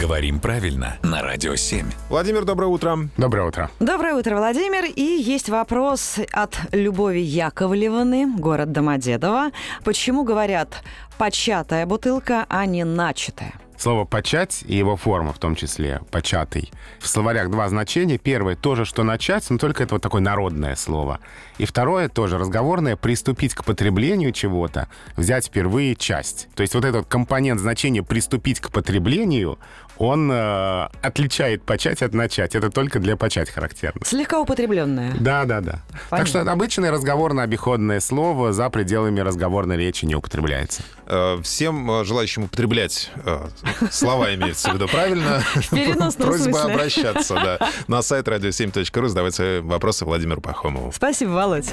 Говорим правильно на Радио 7. Владимир, доброе утро. Доброе утро. Доброе утро, Владимир. И есть вопрос от Любови Яковлевны, город Домодедово. Почему говорят «початая бутылка», а не «начатая»? Слово «почать» и его форма, в том числе «початый». В словарях два значения. Первое — тоже, что начать, но только это вот такое народное слово. И второе тоже разговорное — приступить к потреблению чего-то, взять впервые часть. То есть вот этот компонент значения «приступить к потреблению», он э, отличает «почать» от «начать». Это только для «почать» характерно. Слегка употребленная. Да, да. Так что обычное разговорно-обиходное слово за пределами разговорной речи не употребляется. Э, Всем э, желающим употреблять э, слова имеется в виду правильно, просьба обращаться на сайт radio7.ru, задавать свои вопросы Владимиру Пахомову. Спасибо, Володь.